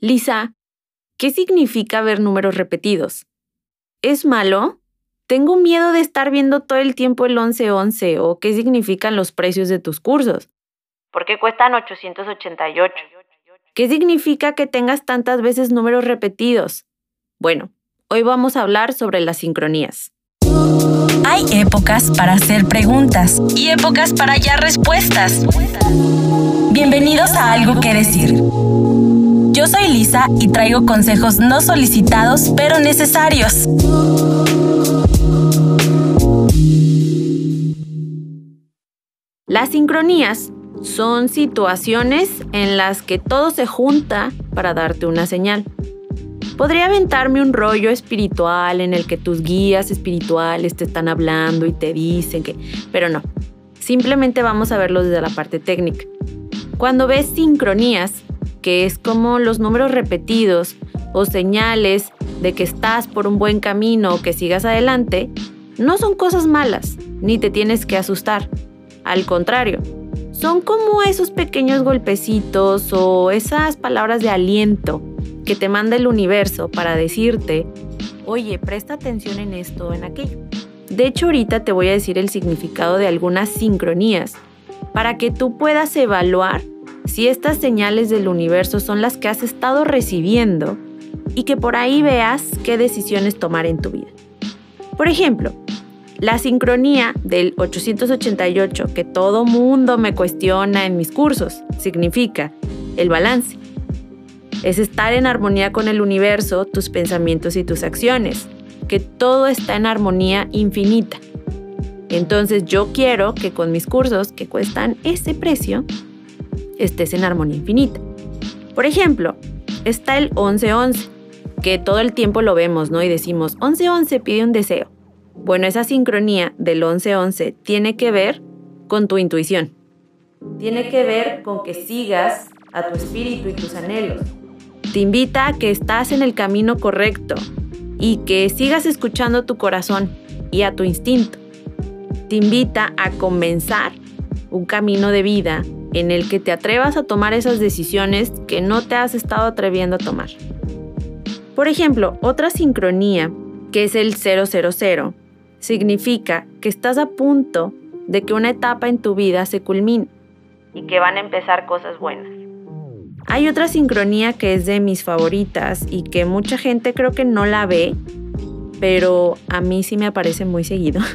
Lisa, ¿qué significa ver números repetidos? ¿Es malo? Tengo miedo de estar viendo todo el tiempo el 1111 o qué significan los precios de tus cursos. ¿Por qué cuestan 888? ¿Qué significa que tengas tantas veces números repetidos? Bueno, hoy vamos a hablar sobre las sincronías. Hay épocas para hacer preguntas y épocas para hallar respuestas. Bienvenidos a Algo que Decir. Yo soy Lisa y traigo consejos no solicitados pero necesarios. Las sincronías son situaciones en las que todo se junta para darte una señal. Podría aventarme un rollo espiritual en el que tus guías espirituales te están hablando y te dicen que... Pero no, simplemente vamos a verlo desde la parte técnica. Cuando ves sincronías, que es como los números repetidos o señales de que estás por un buen camino o que sigas adelante, no son cosas malas, ni te tienes que asustar. Al contrario, son como esos pequeños golpecitos o esas palabras de aliento que te manda el universo para decirte, oye, presta atención en esto o en aquello. De hecho, ahorita te voy a decir el significado de algunas sincronías para que tú puedas evaluar si estas señales del universo son las que has estado recibiendo y que por ahí veas qué decisiones tomar en tu vida. Por ejemplo, la sincronía del 888 que todo mundo me cuestiona en mis cursos significa el balance. Es estar en armonía con el universo, tus pensamientos y tus acciones, que todo está en armonía infinita. Entonces yo quiero que con mis cursos que cuestan ese precio, estés en armonía infinita. Por ejemplo, está el 1111, que todo el tiempo lo vemos, ¿no? Y decimos, 1111 pide un deseo. Bueno, esa sincronía del 11-11 tiene que ver con tu intuición. Tiene que ver con que sigas a tu espíritu y tus anhelos. Te invita a que estás en el camino correcto y que sigas escuchando tu corazón y a tu instinto. Te invita a comenzar un camino de vida en el que te atrevas a tomar esas decisiones que no te has estado atreviendo a tomar. Por ejemplo, otra sincronía, que es el 000, significa que estás a punto de que una etapa en tu vida se culmine y que van a empezar cosas buenas. Hay otra sincronía que es de mis favoritas y que mucha gente creo que no la ve, pero a mí sí me aparece muy seguido.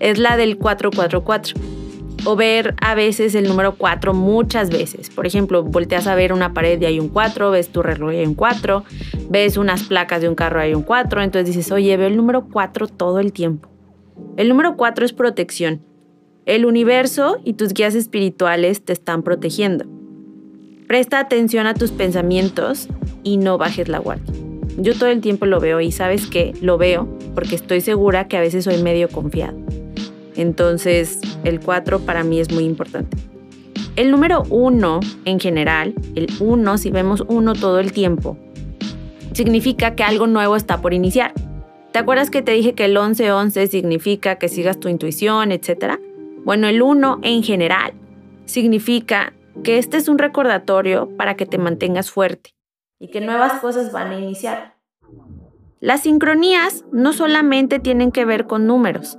Es la del 444. O ver a veces el número 4 muchas veces. Por ejemplo, volteas a ver una pared y hay un 4, ves tu reloj y hay un 4, ves unas placas de un carro y hay un 4, entonces dices, oye, veo el número 4 todo el tiempo. El número 4 es protección. El universo y tus guías espirituales te están protegiendo. Presta atención a tus pensamientos y no bajes la guardia. Yo todo el tiempo lo veo y sabes que lo veo porque estoy segura que a veces soy medio confiado. Entonces, el 4 para mí es muy importante. El número 1 en general, el 1 si vemos 1 todo el tiempo, significa que algo nuevo está por iniciar. ¿Te acuerdas que te dije que el 11-11 significa que sigas tu intuición, etcétera? Bueno, el 1 en general significa que este es un recordatorio para que te mantengas fuerte y que nuevas cosas van a iniciar. Las sincronías no solamente tienen que ver con números,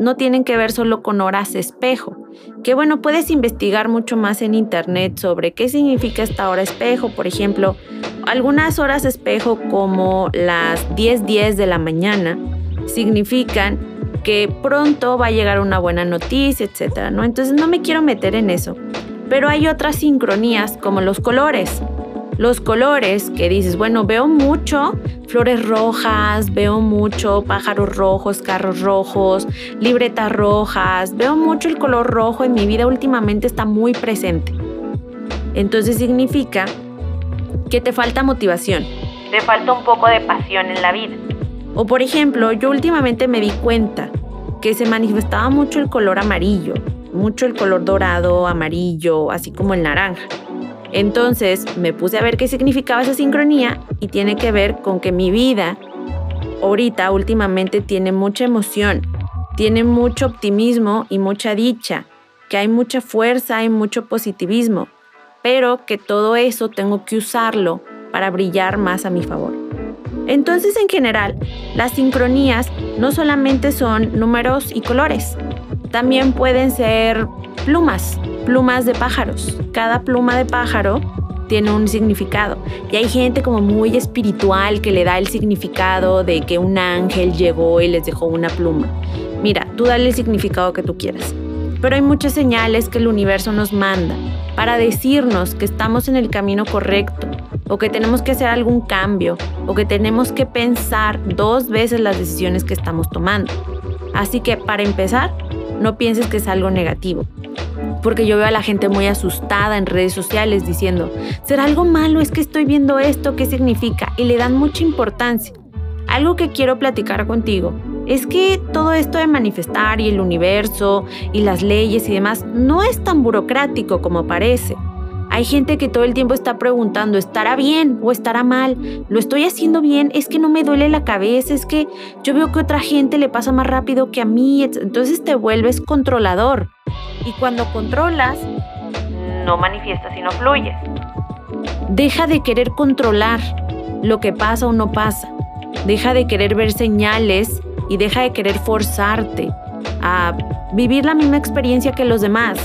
no tienen que ver solo con horas espejo. Que bueno, puedes investigar mucho más en internet sobre qué significa esta hora espejo. Por ejemplo, algunas horas espejo como las 10:10 de la mañana significan que pronto va a llegar una buena noticia, etcétera, ¿no? Entonces no me quiero meter en eso. Pero hay otras sincronías como los colores los colores que dices, bueno, veo mucho flores rojas, veo mucho pájaros rojos, carros rojos, libretas rojas, veo mucho el color rojo en mi vida últimamente está muy presente. Entonces significa que te falta motivación. Te falta un poco de pasión en la vida. O por ejemplo, yo últimamente me di cuenta que se manifestaba mucho el color amarillo, mucho el color dorado, amarillo, así como el naranja. Entonces me puse a ver qué significaba esa sincronía y tiene que ver con que mi vida ahorita últimamente tiene mucha emoción, tiene mucho optimismo y mucha dicha, que hay mucha fuerza y mucho positivismo, pero que todo eso tengo que usarlo para brillar más a mi favor. Entonces, en general, las sincronías no solamente son números y colores, también pueden ser plumas, plumas de pájaros. Cada pluma de pájaro tiene un significado. Y hay gente como muy espiritual que le da el significado de que un ángel llegó y les dejó una pluma. Mira, tú dale el significado que tú quieras. Pero hay muchas señales que el universo nos manda para decirnos que estamos en el camino correcto o que tenemos que hacer algún cambio o que tenemos que pensar dos veces las decisiones que estamos tomando. Así que para empezar, no pienses que es algo negativo porque yo veo a la gente muy asustada en redes sociales diciendo, ¿será algo malo? Es que estoy viendo esto, ¿qué significa? Y le dan mucha importancia. Algo que quiero platicar contigo es que todo esto de manifestar y el universo y las leyes y demás no es tan burocrático como parece. Hay gente que todo el tiempo está preguntando, ¿estará bien o estará mal? ¿Lo estoy haciendo bien? Es que no me duele la cabeza, es que yo veo que otra gente le pasa más rápido que a mí. Entonces te vuelves controlador. Y cuando controlas, no manifiestas y no fluyes. Deja de querer controlar lo que pasa o no pasa. Deja de querer ver señales y deja de querer forzarte a vivir la misma experiencia que los demás.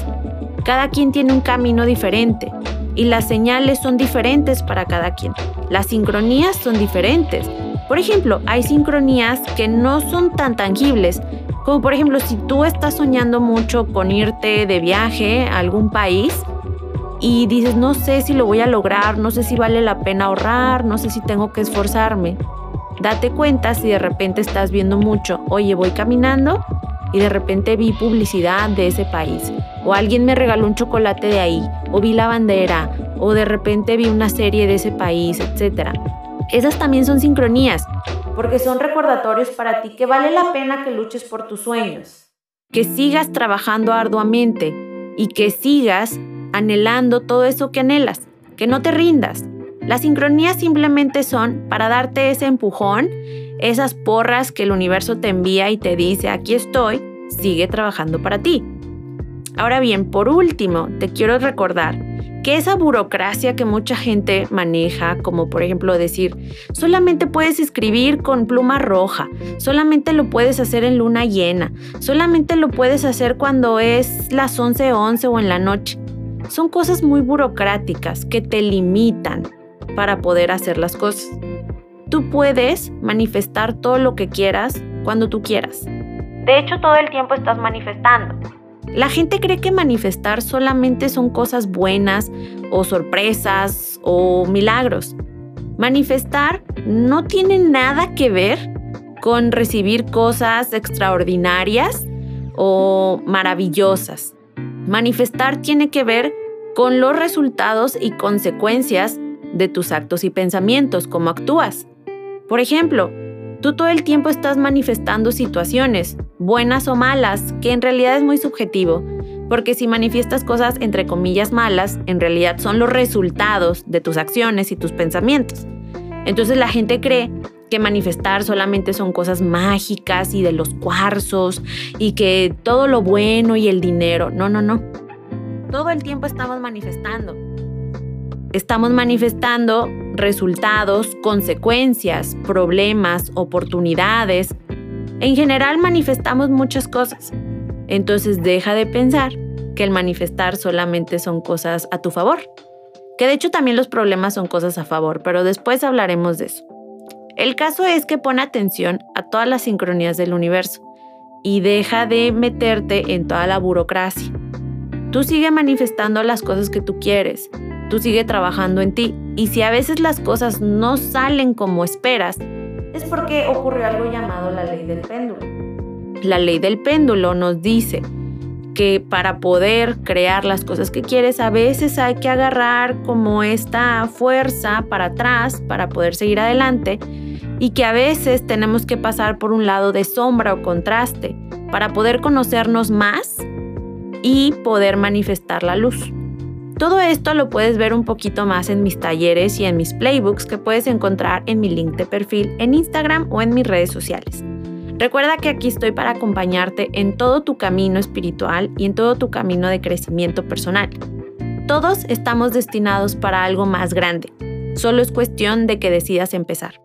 Cada quien tiene un camino diferente y las señales son diferentes para cada quien. Las sincronías son diferentes. Por ejemplo, hay sincronías que no son tan tangibles, como por ejemplo, si tú estás soñando mucho con irte de viaje a algún país y dices, no sé si lo voy a lograr, no sé si vale la pena ahorrar, no sé si tengo que esforzarme. Date cuenta si de repente estás viendo mucho, oye, voy caminando y de repente vi publicidad de ese país, o alguien me regaló un chocolate de ahí, o vi la bandera, o de repente vi una serie de ese país, etc. Esas también son sincronías porque son recordatorios para ti que vale la pena que luches por tus sueños, que sigas trabajando arduamente y que sigas anhelando todo eso que anhelas, que no te rindas. Las sincronías simplemente son para darte ese empujón, esas porras que el universo te envía y te dice, aquí estoy, sigue trabajando para ti. Ahora bien, por último, te quiero recordar que esa burocracia que mucha gente maneja, como por ejemplo decir, solamente puedes escribir con pluma roja, solamente lo puedes hacer en luna llena, solamente lo puedes hacer cuando es las 11:11 11 o en la noche. Son cosas muy burocráticas que te limitan para poder hacer las cosas. Tú puedes manifestar todo lo que quieras cuando tú quieras. De hecho, todo el tiempo estás manifestando. La gente cree que manifestar solamente son cosas buenas o sorpresas o milagros. Manifestar no tiene nada que ver con recibir cosas extraordinarias o maravillosas. Manifestar tiene que ver con los resultados y consecuencias de tus actos y pensamientos, cómo actúas. Por ejemplo, Tú todo el tiempo estás manifestando situaciones, buenas o malas, que en realidad es muy subjetivo, porque si manifiestas cosas entre comillas malas, en realidad son los resultados de tus acciones y tus pensamientos. Entonces la gente cree que manifestar solamente son cosas mágicas y de los cuarzos y que todo lo bueno y el dinero. No, no, no. Todo el tiempo estamos manifestando estamos manifestando resultados, consecuencias, problemas, oportunidades. En general manifestamos muchas cosas. Entonces deja de pensar que el manifestar solamente son cosas a tu favor. Que de hecho también los problemas son cosas a favor, pero después hablaremos de eso. El caso es que pon atención a todas las sincronías del universo y deja de meterte en toda la burocracia. Tú sigue manifestando las cosas que tú quieres, tú sigue trabajando en ti. Y si a veces las cosas no salen como esperas, es porque ocurrió algo llamado la ley del péndulo. La ley del péndulo nos dice que para poder crear las cosas que quieres, a veces hay que agarrar como esta fuerza para atrás para poder seguir adelante y que a veces tenemos que pasar por un lado de sombra o contraste para poder conocernos más y poder manifestar la luz. Todo esto lo puedes ver un poquito más en mis talleres y en mis playbooks que puedes encontrar en mi link de perfil en Instagram o en mis redes sociales. Recuerda que aquí estoy para acompañarte en todo tu camino espiritual y en todo tu camino de crecimiento personal. Todos estamos destinados para algo más grande. Solo es cuestión de que decidas empezar.